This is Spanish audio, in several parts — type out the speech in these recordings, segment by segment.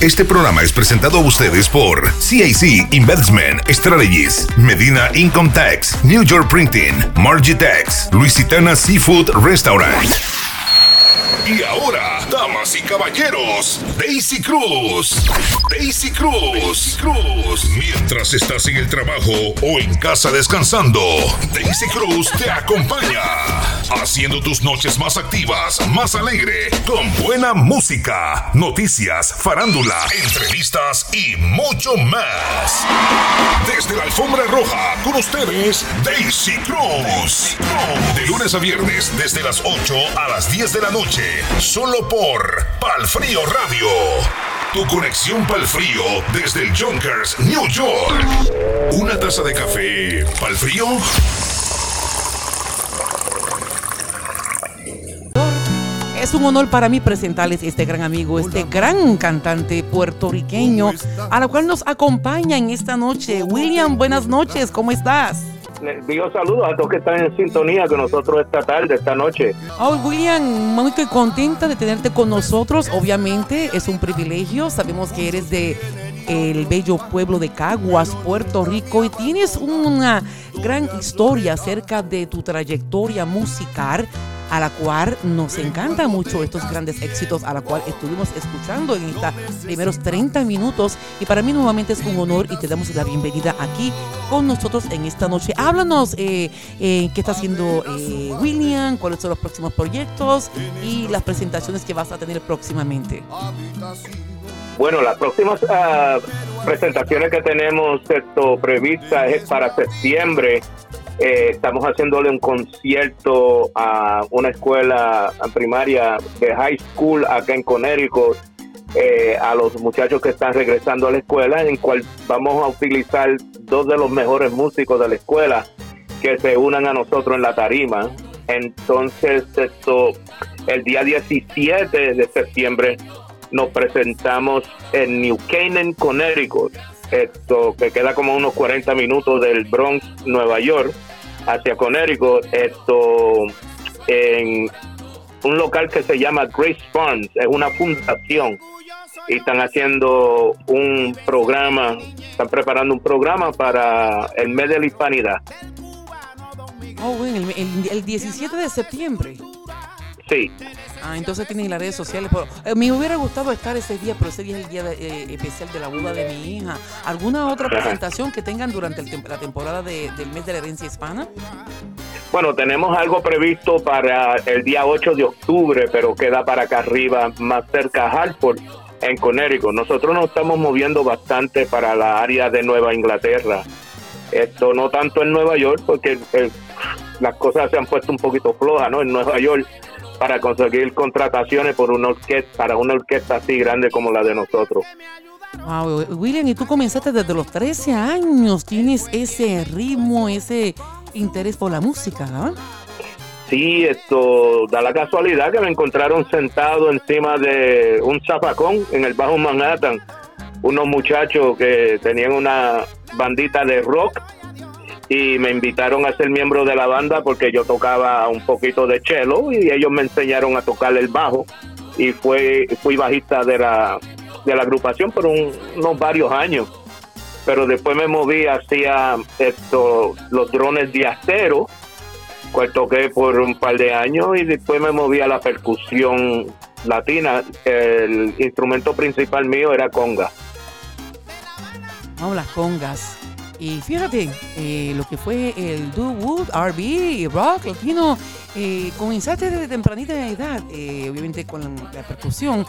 Este programa es presentado a ustedes por CIC Investment Strategies, Medina Income Tax, New York Printing, Margitex, Luisitana Seafood Restaurant. Y ahora, damas y caballeros, Daisy Cruz. Daisy Cruz. Daisy Cruz. Mientras estás en el trabajo o en casa descansando, Daisy Cruz te acompaña. Haciendo tus noches más activas, más alegre, con buena música, noticias, farándula, entrevistas y mucho más. Desde la alfombra roja, con ustedes, Daisy Cruz. De lunes a viernes, desde las 8 a las 10 de la noche, solo por Palfrío Radio. Tu conexión Palfrío desde el Junkers, New York. Una taza de café, Palfrío. Es un honor para mí presentarles este gran amigo, este gran cantante puertorriqueño, a la cual nos acompaña en esta noche. William, buenas noches, ¿cómo estás? Digo saludos a todos que están en sintonía con nosotros esta tarde, esta noche. Oh, William, muy contenta de tenerte con nosotros. Obviamente es un privilegio. Sabemos que eres de el bello pueblo de Caguas, Puerto Rico, y tienes una gran historia acerca de tu trayectoria musical a la cual nos encanta mucho estos grandes éxitos a la cual estuvimos escuchando en estos primeros 30 minutos y para mí nuevamente es un honor y te damos la bienvenida aquí con nosotros en esta noche. Háblanos eh, eh, qué está haciendo eh, William, cuáles son los próximos proyectos y las presentaciones que vas a tener próximamente. Bueno, las próximas uh, presentaciones que tenemos esto previstas es para septiembre. Eh, estamos haciéndole un concierto a una escuela primaria de high school acá en Connecticut eh, a los muchachos que están regresando a la escuela, en cual vamos a utilizar dos de los mejores músicos de la escuela que se unan a nosotros en la tarima. Entonces, esto, el día 17 de septiembre nos presentamos en New Canaan, Connecticut, esto que queda como unos 40 minutos del Bronx, Nueva York, hacia Connecticut, esto en un local que se llama Grace Farms, es una fundación y están haciendo un programa, están preparando un programa para el mes de la hispanidad. Oh, bueno, el, el 17 de septiembre. Sí. Ah, entonces tienen las redes sociales. Pero, eh, me hubiera gustado estar ese día, pero ese día es el día de, eh, especial de la boda de mi hija. ¿Alguna otra presentación que tengan durante el la temporada de, del mes de la herencia hispana? Bueno, tenemos algo previsto para el día 8 de octubre, pero queda para acá arriba, más cerca a Hartford, en Connecticut. Nosotros nos estamos moviendo bastante para la área de Nueva Inglaterra. Esto no tanto en Nueva York, porque eh, las cosas se han puesto un poquito flojas, ¿no? En Nueva York para conseguir contrataciones por una orquesta, para una orquesta así grande como la de nosotros. Wow, William, y tú comenzaste desde los 13 años, tienes ese ritmo, ese interés por la música, ¿no? Sí, esto da la casualidad que me encontraron sentado encima de un zapacón en el Bajo Manhattan, unos muchachos que tenían una bandita de rock y me invitaron a ser miembro de la banda porque yo tocaba un poquito de cello y ellos me enseñaron a tocar el bajo. Y fue fui bajista de la de la agrupación por unos varios años. Pero después me moví hacia esto los drones de acero cual toqué por un par de años y después me moví a la percusión latina. El instrumento principal mío era conga. Oh, las congas y fíjate, eh, lo que fue el do wood, RB, rock latino, eh, comenzaste desde tempranita edad, eh, obviamente con la, percusión,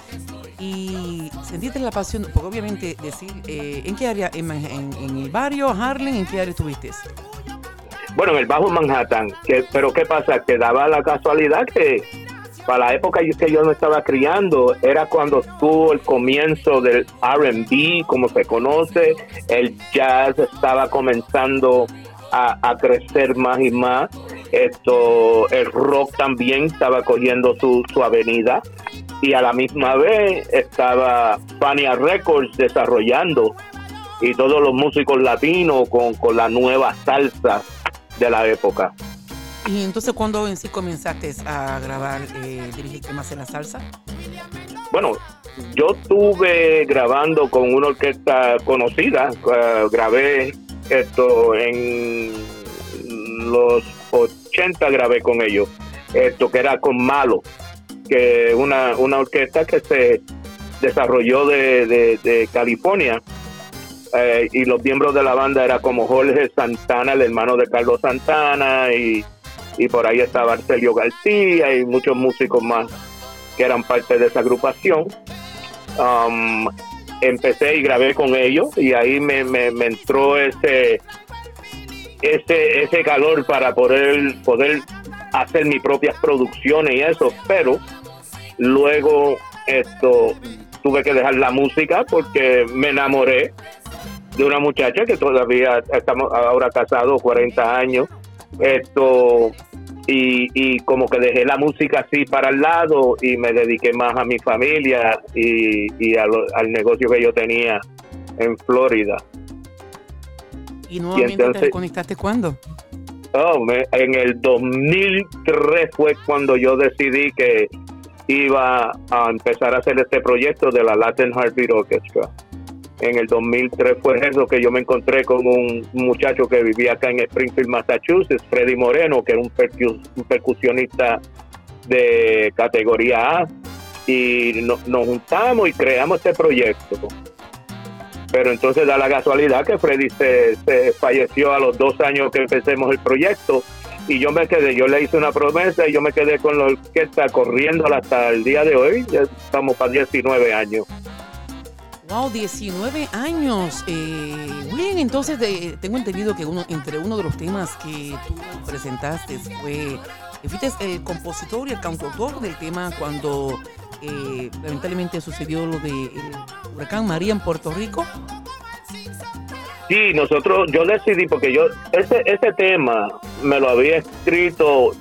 y sentiste la pasión, porque obviamente decir, ¿en qué área? En, el barrio, Harlem, ¿en qué área estuviste? Bueno, en el Bajo Manhattan, que, pero ¿qué pasa? Que daba la casualidad que para la época que yo me estaba criando, era cuando tuvo el comienzo del RB, como se conoce, el jazz estaba comenzando a, crecer más y más, esto, el rock también estaba cogiendo su, su avenida. Y a la misma vez estaba Fania Records desarrollando. Y todos los músicos latinos con, con la nueva salsa de la época. ¿Y entonces cuándo en sí comenzaste a grabar, eh, dirigirte más en la salsa? Bueno, yo estuve grabando con una orquesta conocida, uh, grabé esto en los 80 grabé con ellos, esto que era con Malo, que una, una orquesta que se desarrolló de, de, California. Eh, y los miembros de la banda era como Jorge Santana, el hermano de Carlos Santana, y, y por ahí estaba Arcelio García y muchos músicos más que eran parte de esa agrupación. Um, empecé y grabé con ellos y ahí me, me, entró ese, ese, ese calor para poder, poder hacer mis propias producciones y eso, pero luego esto tuve que dejar la música porque me enamoré de una muchacha que todavía estamos ahora casados 40 años esto y, y como que dejé la música así para el lado y me dediqué más a mi familia y, y al negocio que yo tenía en Florida. ¿Y nuevamente te conectaste cuándo? Oh, en el 2003 fue cuando yo decidí que iba a empezar a hacer este proyecto de la Latin Heartbeat Orchestra en el 2003 fue eso que yo me encontré con un muchacho que vivía acá en Springfield, Massachusetts, Freddy Moreno, que era un, percusionista de categoría A, y nos juntamos y creamos este proyecto. Pero entonces da la casualidad que Freddy se, se, falleció a los dos años que empecemos el proyecto y yo me quedé, yo le hice una promesa y yo me quedé con la orquesta corriendo hasta el día de hoy, ya estamos para 19 años. Wow, 19 años. Eh, bien, entonces tengo entendido que uno entre uno de los temas que tú presentaste fue, fuiste el compositor y el cantautor del tema cuando eh, lamentablemente sucedió lo del huracán María en Puerto Rico. Sí, nosotros, yo decidí, porque yo, ese, ese tema me lo había escrito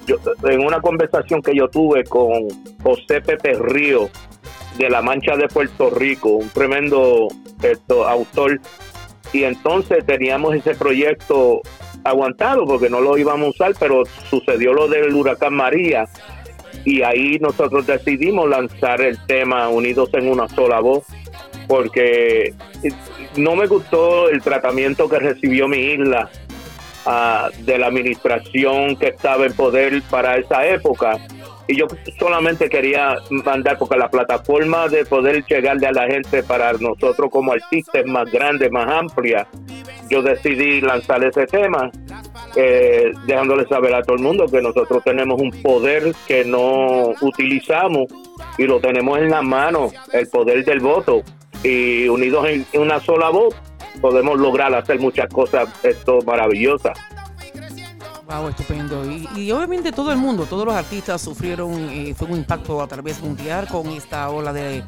en una conversación que yo tuve con José Pepe Río, de La Mancha de Puerto Rico, un tremendo autor. Y entonces teníamos ese proyecto aguantado porque no lo íbamos a usar, pero sucedió lo del huracán María y ahí nosotros decidimos lanzar el tema Unidos en una sola voz porque no me gustó el tratamiento que recibió mi isla ah, de la administración que estaba en poder para esa época y yo solamente quería mandar porque la plataforma de poder llegarle a la gente para nosotros como artistas más grande, más amplia, yo decidí lanzar ese tema, eh, dejándole saber a todo el mundo que nosotros tenemos un poder que no utilizamos y lo tenemos en la mano, el poder del voto, y unidos en una sola voz podemos lograr hacer muchas cosas esto maravillosas. Wow, estupendo. Y, obviamente todo el mundo, todos los artistas sufrieron, eh, fue un impacto a través mundial con esta ola de,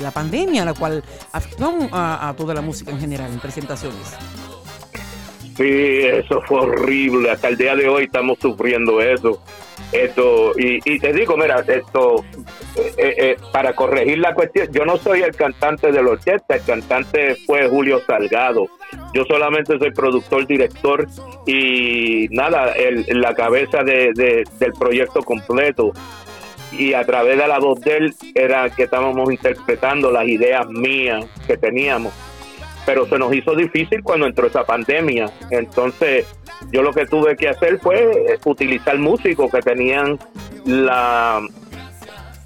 la pandemia, la cual afectó a, toda la música en general, en presentaciones. Sí, eso fue horrible. Hasta el día de hoy estamos sufriendo eso. Esto, y, y te digo, mira, esto, eh, eh, eh, para corregir la cuestión, yo no soy el cantante de la orquesta, el cantante fue Julio Salgado. Yo solamente soy productor, director y nada, el, la cabeza de, del proyecto completo. Y a través de la voz de él era que estábamos interpretando las ideas mías que teníamos. Pero se nos hizo difícil cuando entró esa pandemia. Entonces, yo lo que tuve que hacer fue utilizar músicos que tenían la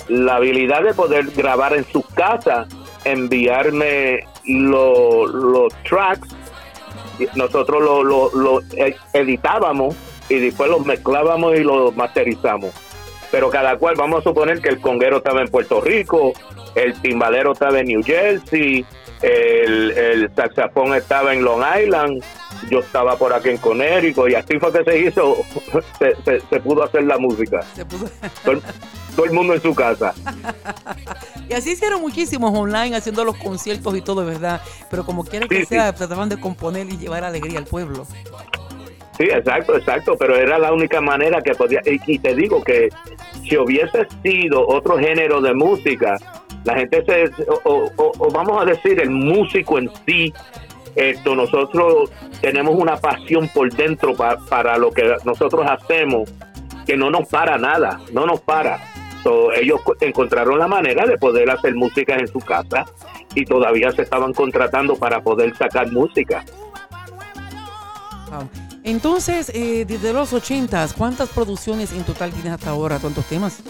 la habilidad de poder grabar en su casa, enviarme los tracks, nosotros lo, lo, e, editábamos y después los mezclábamos y los masterizamos. Pero cada cual, vamos a suponer que el conguero estaba en Puerto Rico, el timbalero estaba en New Jersey, el, el saxofón estaba en Long Island, yo estaba por aquí en Connecticut y así fue que se hizo, se, se, pudo hacer la música. Todo, el mundo en su casa. y así hicieron muchísimos online haciendo los conciertos y todo, ¿verdad? Pero como quiera que sea, trataban de componer y llevar alegría al pueblo. Sí, exacto, exacto, pero era la única manera que podía, y te digo que si hubiese sido otro género de música, la gente se, o, vamos a decir, el músico en sí, esto, nosotros tenemos una pasión por dentro para lo que nosotros hacemos, que no nos para nada, no nos para. ellos encontraron la manera de poder hacer música en su casa y todavía se estaban contratando para poder sacar música. Entonces, eh, desde los 80, ¿cuántas producciones en total tienes hasta ahora? ¿Cuántos temas?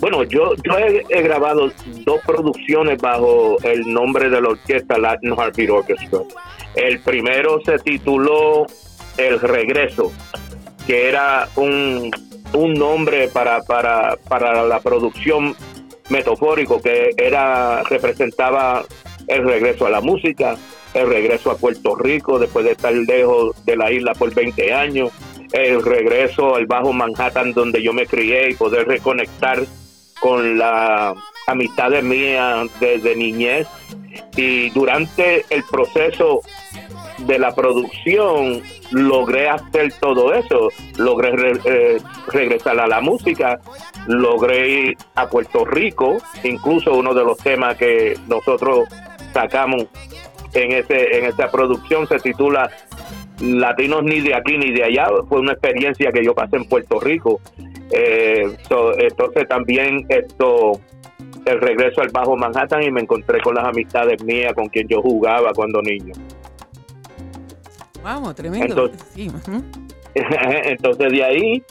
Bueno, yo, yo he, grabado dos producciones bajo el nombre de la orquesta Latin Heartbeat Orchestra. El primero se tituló El Regreso, que era un, un nombre para, para, para la producción metafórico que era representaba el regreso a la música, el regreso a Puerto Rico después de estar lejos de la isla por 20 años, el regreso al Bajo Manhattan donde yo me crié y poder reconectar con la amistades mías desde niñez. Y durante el proceso de la producción logré hacer todo eso, logré eh, regresar a la música, logré ir a Puerto Rico, incluso uno de los temas que nosotros sacamos en ese en esa producción se titula Latinos ni de aquí ni de allá, fue una experiencia que yo pasé en Puerto Rico eh, entonces también esto, el regreso al Bajo Manhattan y me encontré con las amistades mías con quien yo jugaba cuando niño. Vamos, tremendo. Entonces, de ahí,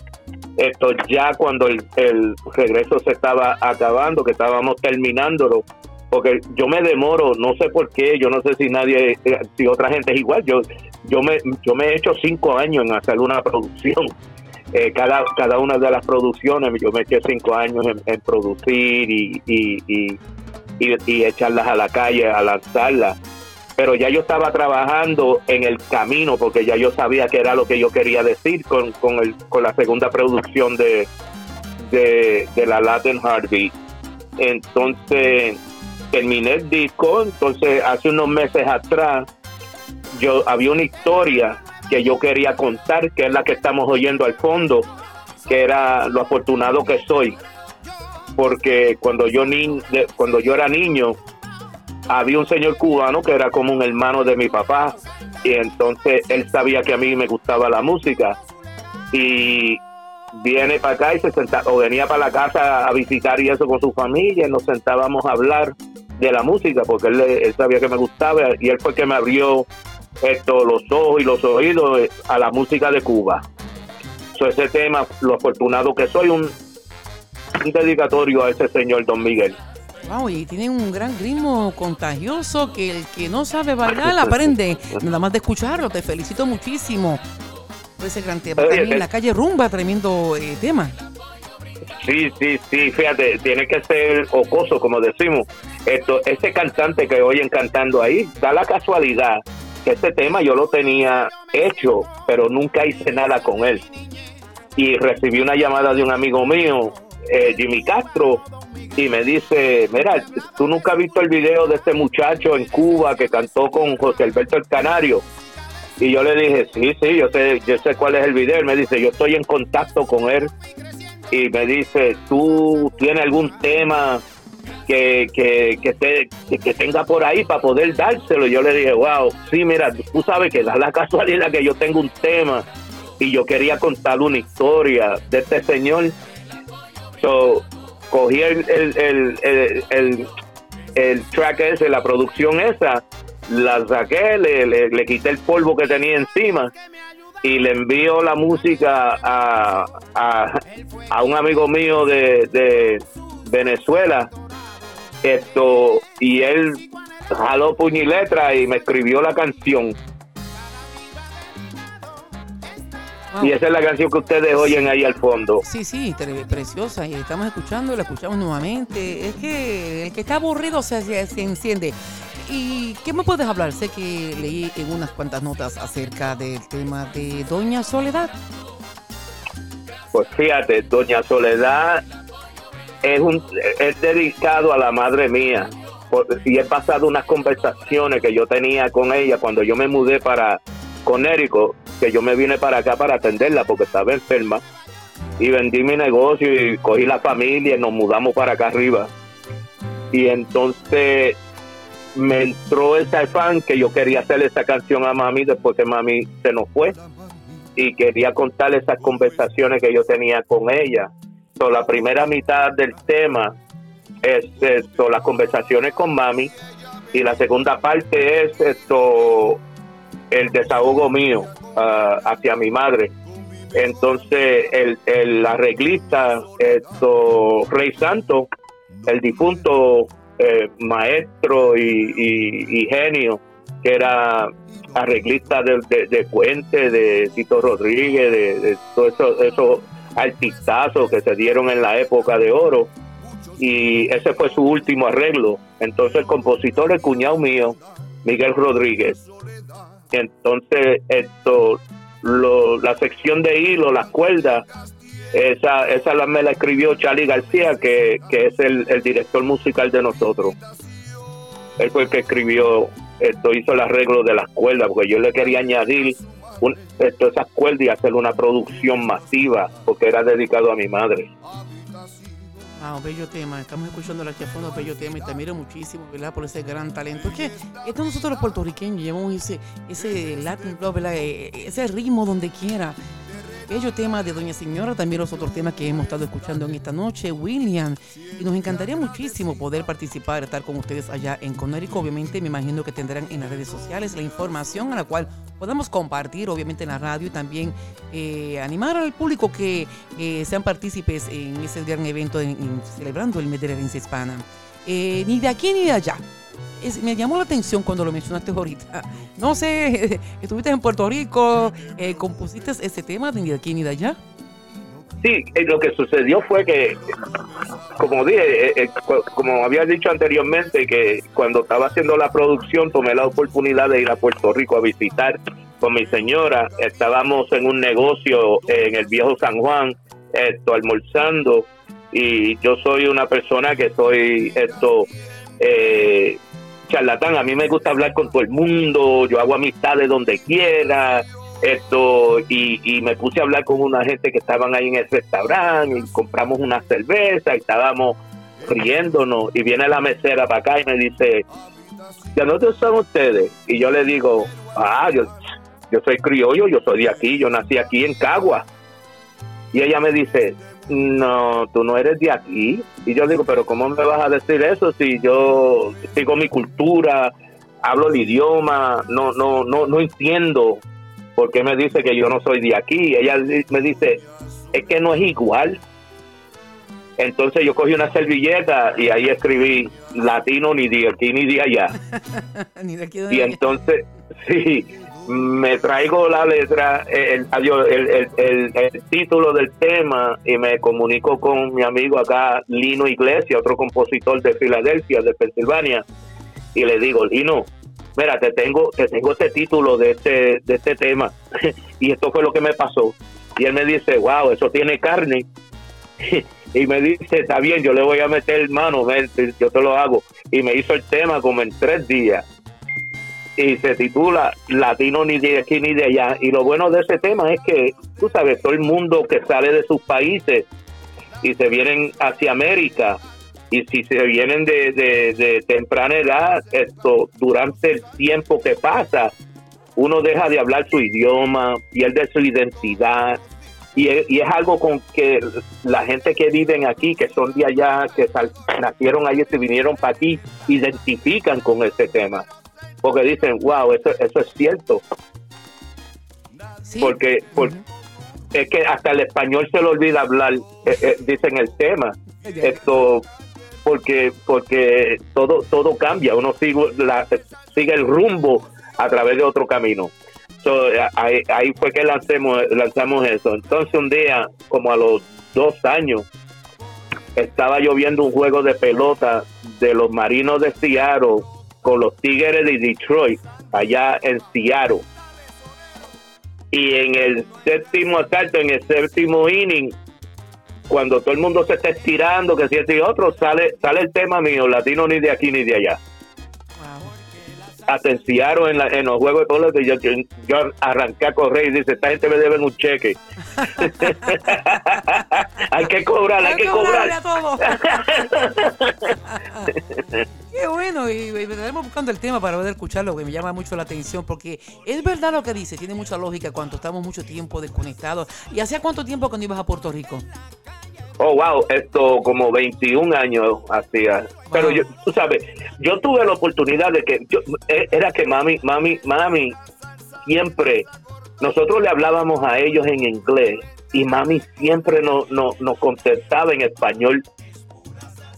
esto ya cuando el, regreso se estaba acabando, que estábamos terminándolo, porque yo me demoro, no sé por qué, yo no sé si nadie, eh, si otra gente es igual, yo, yo me, yo me he hecho cinco años en hacer una producción eh, cada, cada una de las producciones, yo me eché cinco años en, producir y, y, y, echarlas a la calle, a lanzarlas. Pero ya yo estaba trabajando en el camino porque ya yo sabía que era lo que yo quería decir con, con, el, con la segunda producción de, de, la Latin Heartbeat. Entonces terminé el disco, entonces hace unos meses atrás yo había una historia que yo quería contar, que es la que estamos oyendo al fondo, que era lo afortunado que soy, porque cuando yo ni, cuando yo era niño había un señor cubano que era como un hermano de mi papá y entonces él sabía que a mí me gustaba la música y viene para acá y se senta, o venía para la casa a visitar y eso con su familia y nos sentábamos a hablar de la música porque él, él sabía que me gustaba y él fue que me abrió esto, los ojos y los oídos eh, a la música de Cuba. So, ese tema, lo afortunado que soy, un, dedicatorio a ese señor Don Miguel. Wow, y tiene un gran ritmo contagioso que el que no sabe bailar aprende nada más de escucharlo. Te felicito muchísimo por ese gran tema. También en la calle Rumba, tremendo eh, tema. Sí, sí, sí, fíjate, tiene que ser ocoso, como decimos. Esto, ese cantante que oyen cantando ahí, da la casualidad este tema yo lo tenía hecho, pero nunca hice nada con él. Y recibí una llamada de un amigo mío, eh, Jimmy Castro, y me dice, mira, tú nunca has visto el video de este muchacho en Cuba que cantó con José Alberto el Canario. Y yo le dije, sí, sí, yo sé, yo sé cuál es el video. Él me dice, yo estoy en contacto con él. Y me dice, ¿tú tienes algún tema que, que, que, tenga por ahí para poder dárselo. Yo le dije, wow, sí, mira, tú sabes que da la casualidad que yo tengo un tema y yo quería contar una historia de este señor. So, cogí el, el, el, el, el track ese, la producción esa, la saqué, le, le, quité el polvo que tenía encima y le envío la música a, a, a un amigo mío de, de Venezuela esto, y él jaló puño y letra y me escribió la canción. Y esa es la canción que ustedes oyen ahí al fondo. Sí, sí, preciosa. Y estamos escuchando, la escuchamos nuevamente. Es que el que está aburrido se, se, enciende. ¿Y qué me puedes hablar? Sé que leí en unas cuantas notas acerca del tema de Doña Soledad. Pues fíjate, Doña Soledad es, un, es dedicado a la madre mía. Si he pasado unas conversaciones que yo tenía con ella cuando yo me mudé para Conérico, que yo me vine para acá para atenderla porque estaba enferma. Y vendí mi negocio y cogí la familia y nos mudamos para acá arriba. Y entonces me entró ese afán que yo quería hacer esa canción a mami después que mami se nos fue. Y quería contar esas conversaciones que yo tenía con ella la primera mitad del tema es esto, las conversaciones con mami y la segunda parte es esto, el desahogo mío ah, hacia mi madre. Entonces, el, el arreglista, esto, Rey Santo, el difunto eh, maestro y, genio, que era arreglista de, de, Puente, de Tito Rodríguez, de, de todos esos artistazos que se dieron en la época de oro. Y ese fue su último arreglo. Entonces el compositor, el cuñado mío, Miguel Rodríguez. Entonces esto, la sección de hilo, las cuerdas, esa, esa la, me la escribió Charlie García, que, es el, director musical de nosotros. Él fue el que escribió esto, hizo el arreglo de las cuerdas, porque yo le quería añadir un, esto, esas cuerdas y hacer una producción masiva, porque era dedicado a mi madre. Ah, bello tema. Estamos escuchando aquí a fondo, bello tema. Y te admiro muchísimo, ¿verdad? Por ese gran talento. Es que esto nosotros los puertorriqueños llevamos ese, ese Latin ¿verdad? E, e, ese ritmo donde quiera bello tema de Doña Señora, también los otros temas que hemos estado escuchando en esta noche, William. Y nos encantaría muchísimo poder participar, estar con ustedes allá en Conérico. Obviamente, me imagino que tendrán en las redes sociales la información a la cual podamos compartir, obviamente, en la radio y también eh, animar al público que eh, sean partícipes en ese gran evento en, celebrando el mes de la herencia hispana. Eh, ni de aquí ni de allá me llamó la atención cuando lo mencionaste ahorita. No sé, estuviste en Puerto Rico, eh, compusiste ese tema de ni de aquí ni de allá. Sí, eh, lo que sucedió fue que, como dije, eh, como había dicho anteriormente, que cuando estaba haciendo la producción tomé la oportunidad de ir a Puerto Rico a visitar con mi señora. Estábamos en un negocio en el viejo San Juan, esto, almorzando, y yo soy una persona que soy esto eh, charlatán, a mí me gusta hablar con todo el mundo, yo hago amistades donde quiera, esto, y, me puse a hablar con una gente que estaban ahí en el restaurante, y compramos una cerveza, y estábamos riéndonos, y viene la mesera para acá y me dice, ¿de dónde son ustedes? Y yo le digo, ah, yo, yo soy criollo, yo soy de aquí, yo nací aquí en Cagua. Y ella me dice, no, tú no eres de aquí. Y yo digo, pero ¿cómo me vas a decir eso si yo sigo mi cultura, hablo el idioma, no, no, no, no entiendo por qué me dice que yo no soy de aquí? Ella me dice, es que no es igual. Entonces yo cogí una servilleta y ahí escribí latino ni de aquí ni de allá. y entonces, sí, me traigo la letra, el, el, título del tema y me comunico con mi amigo acá, Lino Iglesias, otro compositor de Filadelfia, de Pensilvania, y le digo, Lino, mira, te tengo, te tengo este título de este, de este tema, y esto fue lo que me pasó. Y él me dice, wow, eso tiene carne. y me dice, está bien, yo le voy a meter mano, yo te lo hago. Y me hizo el tema como en tres días y se titula Latino ni de aquí ni de allá. Y lo bueno de ese tema es que, tú sabes, todo el mundo que sale de sus países y se vienen hacia América, y si se vienen de, de, temprana edad, esto durante el tiempo que pasa, uno deja de hablar su idioma, pierde su identidad. Y es, algo con que la gente que viven aquí, que son de allá, que nacieron allí, se vinieron para aquí, identifican con ese tema porque dicen, wow, eso, eso es cierto. Porque, es que hasta el español se le olvida hablar, eh, eh, dicen el tema. Esto, porque porque todo todo cambia, uno sigue, la, sigue el rumbo a través de otro camino. ahí, ahí, fue que lancemos, lanzamos eso. Entonces un día, como a los dos años, estaba lloviendo un juego de pelota de los marinos de Seattle con los Tigres de Detroit, allá en Seattle. Y en el séptimo asalto, en el séptimo inning, cuando todo el mundo se está estirando, que si este y otro, sale, sale el tema mío, latino ni de aquí ni de allá. Atenciaron en, en los juegos de todos yo, yo, yo, arranqué a correr y dice, esta gente me deben un cheque. hay que cobrar, hay, que cobrar. Qué bueno, y, estaremos buscando el tema para poder escucharlo, que me llama mucho la atención, porque es verdad lo que dice, tiene mucha lógica cuando estamos mucho tiempo desconectados. ¿Y hacía cuánto tiempo cuando ibas a Puerto Rico? Oh, wow, esto como 21 años hacía. Pero yo, tú sabes, yo tuve la oportunidad de que, yo, e, era que mami, mami, mami, siempre, nosotros le hablábamos a ellos en inglés y mami siempre nos no, nos contestaba en español.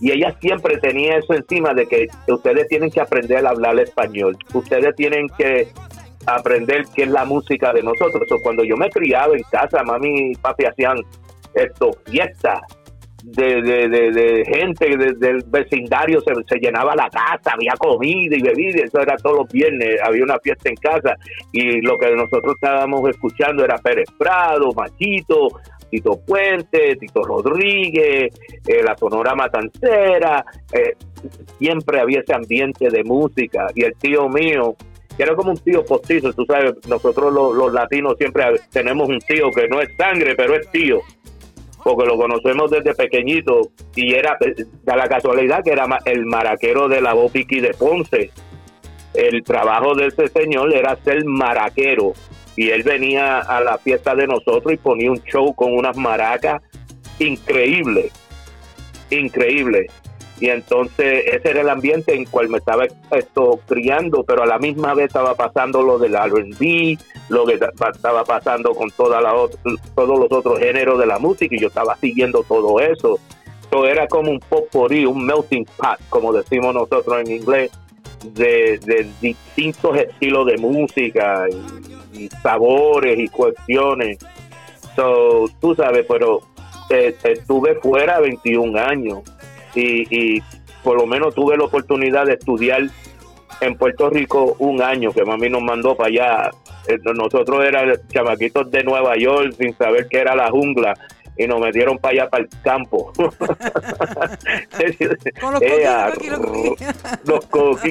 Y ella siempre tenía eso encima de que ustedes tienen que aprender a hablar español. Ustedes tienen que aprender qué es la música de nosotros. O cuando yo me criaba en casa, mami y papi hacían esto, fiesta de, de, de, gente del vecindario, se, se, llenaba la casa, había comida y bebida, eso era todos los viernes, había una fiesta en casa y lo que nosotros estábamos escuchando era Pérez Prado, Machito, Tito Puente, Tito Rodríguez, eh, la Sonora Matancera, eh, siempre había ese ambiente de música y el tío mío, que era como un tío postizo, tú sabes, nosotros los, los latinos siempre tenemos un tío que no es sangre, pero es tío porque lo conocemos desde pequeñito y era da la casualidad que era el maraquero de la Bopiqui de Ponce. El trabajo de ese señor era ser maraquero y él venía a la fiesta de nosotros y ponía un show con unas maracas increíble, increíble y entonces ese era el ambiente en cual me estaba esto criando, pero a la misma vez estaba pasando lo del R&B, lo que estaba pasando con toda la todos los otros géneros de la música y yo estaba siguiendo todo eso. Eso era como un potpourri, un melting pot, como decimos nosotros en inglés, de, distintos estilos de música y, sabores y cuestiones. So, tú sabes, pero eh, estuve fuera 21 años y, por lo menos tuve la oportunidad de estudiar en Puerto Rico un año que mami nos mandó para allá. Eh, nosotros éramos chamaquitos de Nueva York sin saber qué era la jungla y nos metieron para allá, para el campo. Con los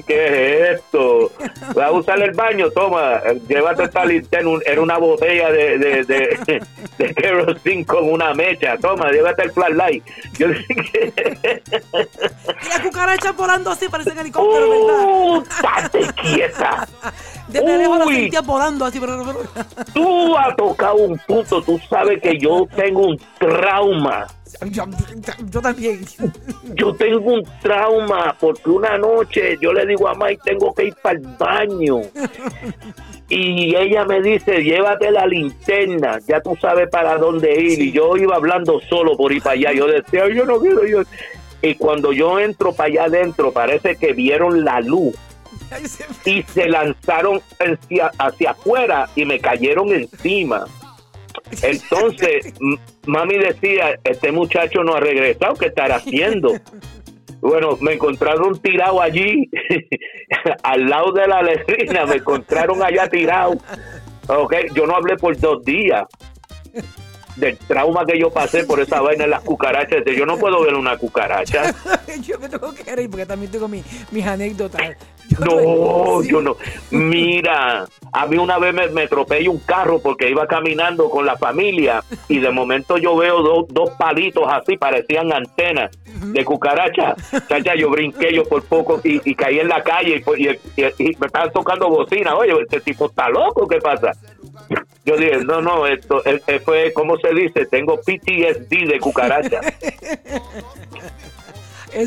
¿qué es esto? ¿Vas a usar el baño? Toma, llévate esta linterna, era una botella de, de, de, de kerosene con una mecha. Toma, llévate el flashlight. Yo dije y la cucaracha volando así, parece un helicóptero, ¿verdad? ¡Uh! quieta! Desde lejos la sentía volando así. Tú has tocado un punto, tú sabes que yo tengo un trauma. Yo, también. Yo tengo un trauma porque una noche yo le digo a Mike, tengo que ir para el baño. Y ella me dice, llévate la linterna, ya tú sabes para dónde ir. Y yo iba hablando solo por ir para allá. Yo decía, yo no quiero, yo. Y cuando yo entro para allá adentro, parece que vieron la luz y se lanzaron hacia, hacia afuera y me cayeron encima. Entonces, mami decía, este muchacho no ha regresado, ¿qué estará haciendo? Bueno, me encontraron tirado allí, al lado de la letrina, me encontraron allá tirado. Ok, yo no hablé por dos días del trauma que yo pasé por esa vaina en las cucarachas. Yo no puedo ver una cucaracha. yo me tengo que reír porque también tengo mis anécdotas. no, yo no. Mira, a mí una vez me, me atropellé un carro porque iba caminando con la familia y de momento yo veo dos palitos así, parecían antenas de cucaracha. Chacha, yo brinqué yo por poco y, caí en la calle y, y, me estaban tocando bocina. Oye, este tipo está loco, ¿qué pasa? Yo dije, no, no, esto fue, ¿cómo se dice? Tengo PTSD de cucaracha.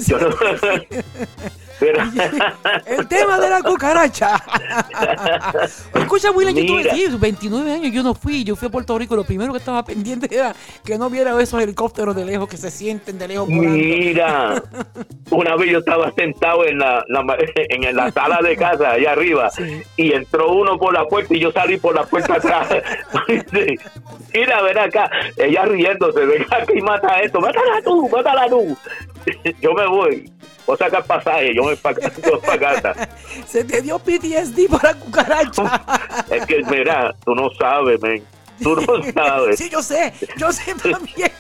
Yo no, el tema de la cucaracha. Escucha, muy yo 29 años yo no fui, yo fui a Puerto Rico, lo primero que estaba pendiente era que no viera esos helicópteros de lejos que se sienten de lejos. Mira, una vez yo estaba sentado en la, en la sala de casa allá arriba y entró uno por la puerta y yo salí por la puerta atrás. Mira, ven acá, ella riéndose, ven acá y mata esto, mátala tú, mátala tú. Yo me voy o sacar pasaje, yo me para casa. Se te dio PTSD para cucaracha. es que, mira, tú no sabes, men. Tú no sabes. Sí, yo sé, yo sé también.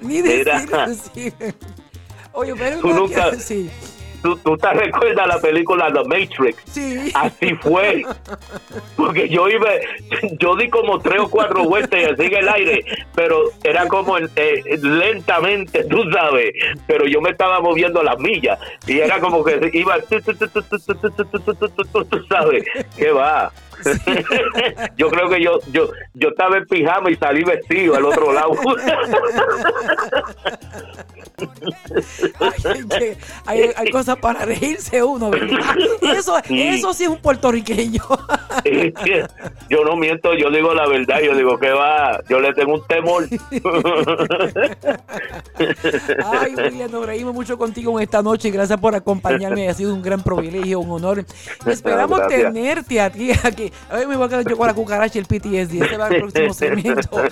Ni decir, Oye, pero tú nunca, sí. ¿Tú, tú te recuerdas la película The Matrix? Sí. Así fue. Porque yo iba, yo di como tres o cuatro vueltas y así en el aire, pero era como eh, lentamente, tú sabes, pero yo me estaba moviendo las millas y era como que iba, tú, tú, tú, tú, tú, tú, tú, tú, tú, tú, tú, tú, tú sabes, ¿qué va? yo creo que yo, yo, yo estaba en pijama y salí vestido al otro lado. Que hay, hay cosas para reírse uno, ¿verdad? Eso, eso sí es un puertorriqueño. yo no miento, yo digo la verdad, yo digo que va, yo le tengo un temor. Ay, William, nos reímos mucho contigo en esta noche. Gracias por acompañarme. Ha sido un gran privilegio, un honor. Esperamos Gracias. tenerte a ti aquí. A ver, me voy a quedar yo con la cucaracha y el PTSD. Este va al próximo segmento.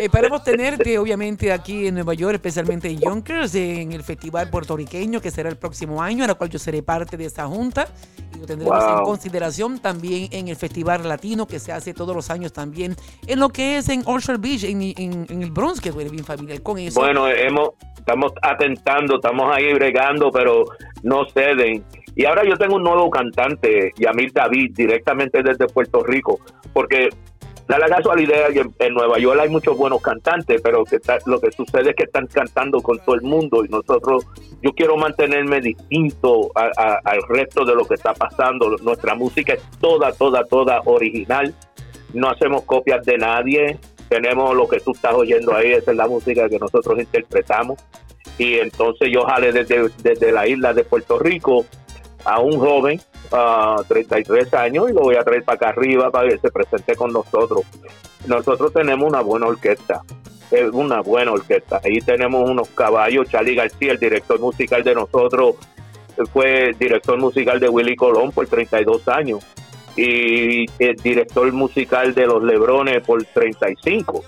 Esperamos tenerte, obviamente, aquí en Nueva York, especialmente en Yonkers, en el Festival Puertorriqueño, que será el próximo año, a la cual yo seré parte de esa junta. Y lo tendremos Wow. en consideración también en el Festival Latino, que se hace todos los años también, en lo que es en Orchard Beach, en, en- en el Bronx, que eres bien familiar con eso. Bueno, hemos, estamos atentando, estamos ahí bregando, pero no ceden. Y ahora yo tengo un nuevo cantante, Yamil David, directamente desde Puerto Rico, porque da la casualidad que en, Nueva York hay muchos buenos cantantes, pero que lo que sucede es que están cantando con todo el mundo y nosotros, yo quiero mantenerme distinto al resto de lo que está pasando. Nuestra música es toda, toda, toda original. No hacemos copias de nadie. Tenemos lo que tú estás oyendo ahí, esa es la música que nosotros interpretamos. Y entonces yo jale desde, desde la isla de Puerto Rico a un joven, a 33 años, y lo voy a traer para acá arriba para que se presente con nosotros. Nosotros tenemos una buena orquesta, es una buena orquesta. Ahí tenemos unos caballos, Charlie García, el director musical de nosotros, fue director musical de Willy Colón por 32 años y el director musical de Los Lebrones por 35.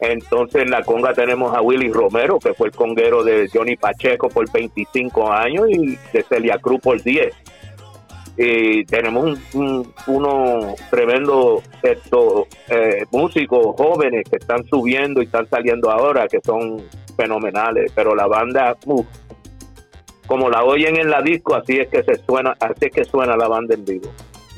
Entonces en la conga tenemos a Willy Romero, que fue el conguero de Johnny Pacheco por 25 años y de Celia Cruz por 10. Y tenemos un, un- unos tremendos estos, eh, músicos jóvenes que están subiendo y están saliendo ahora, que son fenomenales, pero la banda, como la oyen en la disco, así es que se suena, así es que suena la banda en vivo.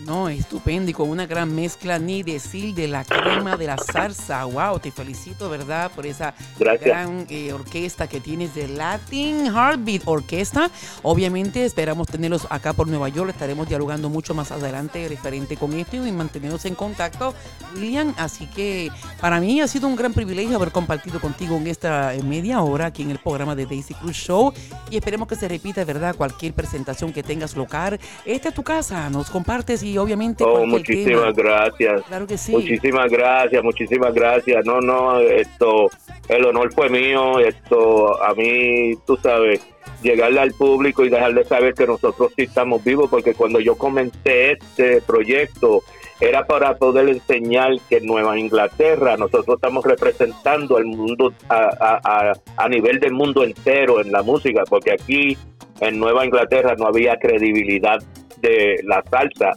No, estupendo y con una gran mezcla, ni decir, de la crema de la salsa. Wow, te felicito, ¿verdad? Por esa Gracias. gran eh, orquesta que tienes de Latin Heartbeat Orquesta. Obviamente esperamos tenerlos acá por Nueva York. Estaremos dialogando mucho más adelante referente con esto y mantenernos en contacto, William. Así que para mí ha sido un gran privilegio haber compartido contigo en esta eh, media hora aquí en el programa de Daisy Cruz Show. Y esperemos que se repita, ¿verdad? Cualquier presentación que tengas local. Esta es tu casa, nos compartes y obviamente Oh, muchísimas tema. gracias. Claro que sí. Muchísimas gracias, muchísimas gracias. No, no, esto, el honor fue mío. Esto, a mí, tú sabes, llegarle al público y dejarle saber que nosotros sí estamos vivos, porque cuando yo comencé este proyecto era para poder enseñar que en Nueva Inglaterra nosotros estamos representando al mundo a, a, a nivel del mundo entero en la música, porque aquí en Nueva Inglaterra no había credibilidad de la salsa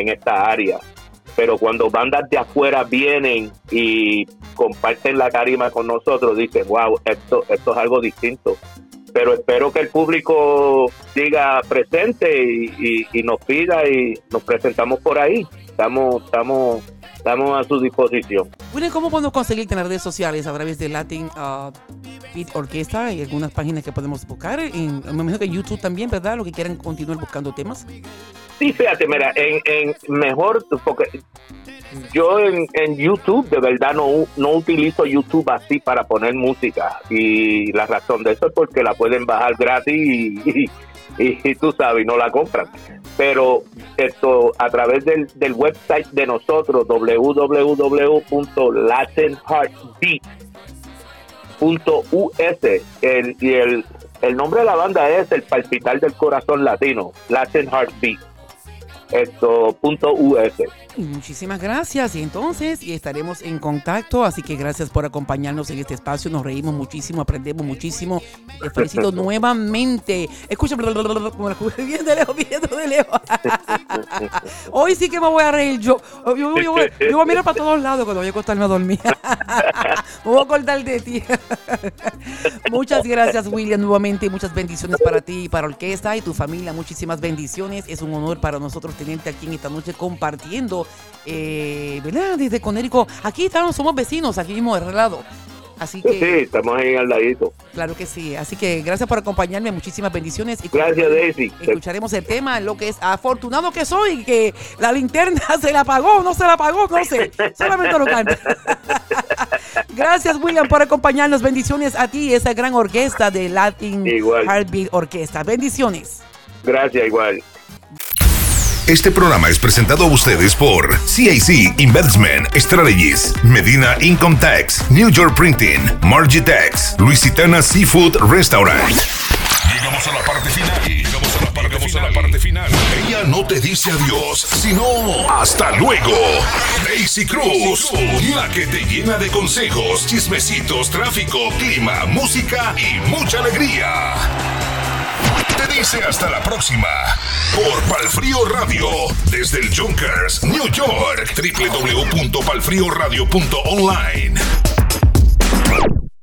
en esta área pero cuando bandas de afuera vienen y comparten la tarima con nosotros, dicen, wow, esto, esto es algo distinto. Pero espero que el público siga presente y, y- y nos pida y nos presentamos por ahí. Estamos, estamos, estamos a su disposición. William, ¿cómo podemos conseguirte en las redes sociales a través de Latin uh, Beat Orquesta y algunas páginas que podemos buscar? En, me imagino que en YouTube también, ¿verdad? Lo que quieran continuar buscando temas. Sí, fíjate, mira, en, en mejor, porque yo en, en YouTube de verdad no, no utilizo YouTube así para poner música y la razón de eso es porque la pueden bajar gratis y, y- y tú sabes, no la compran. Pero esto a través del, del website de nosotros, www.latinheartbeat.us, el, y el, el nombre de la banda es El Palpitar del Corazón Latino, Latin Heartbeat esto punto US muchísimas gracias. Y entonces, y estaremos en contacto. Así que gracias por acompañarnos en este espacio. Nos reímos muchísimo, aprendemos muchísimo. Felicito nuevamente. Escucha, bien de lejos, bien de lejos. Hoy sí que me voy a reír. Yo, yo, voy, a mirar para todos lados cuando voy a acostarme a dormir. me voy a acordar de ti. Muchas gracias, William, nuevamente. Muchas bendiciones para ti y para Orquesta y tu familia. Muchísimas bendiciones. Es un honor para nosotros tenerte aquí en esta noche compartiendo, eh, ¿verdad? Desde Conérico. Aquí estamos, somos vecinos, aquí mismo de lado. Así que, sí, estamos ahí al ladito. Claro que sí. Así que gracias por acompañarme. Muchísimas bendiciones. Y gracias, Daisy. Escucharemos el tema, lo que es afortunado que soy, que la linterna se la apagó, no se la apagó, no sé. Solamente lo canto. gracias, William, por acompañarnos. Bendiciones a ti, esa gran orquesta de Latin Heartbeat Orquesta. Bendiciones. Gracias, igual. Este programa es presentado a ustedes por CIC Investment Strategies, Medina Income Tax, New York Printing, Margitex, Luisitana Seafood Restaurant. Llegamos a la parte final. Llegamos a la parte, Llegamos final. A la parte final. Ella no te dice adiós, sino hasta luego. Daisy Cruz, la que te llena de consejos, chismecitos, tráfico, clima, música y mucha alegría dice hasta la próxima por Palfrío Radio desde el Junkers, New York, www.palfrioradio.online.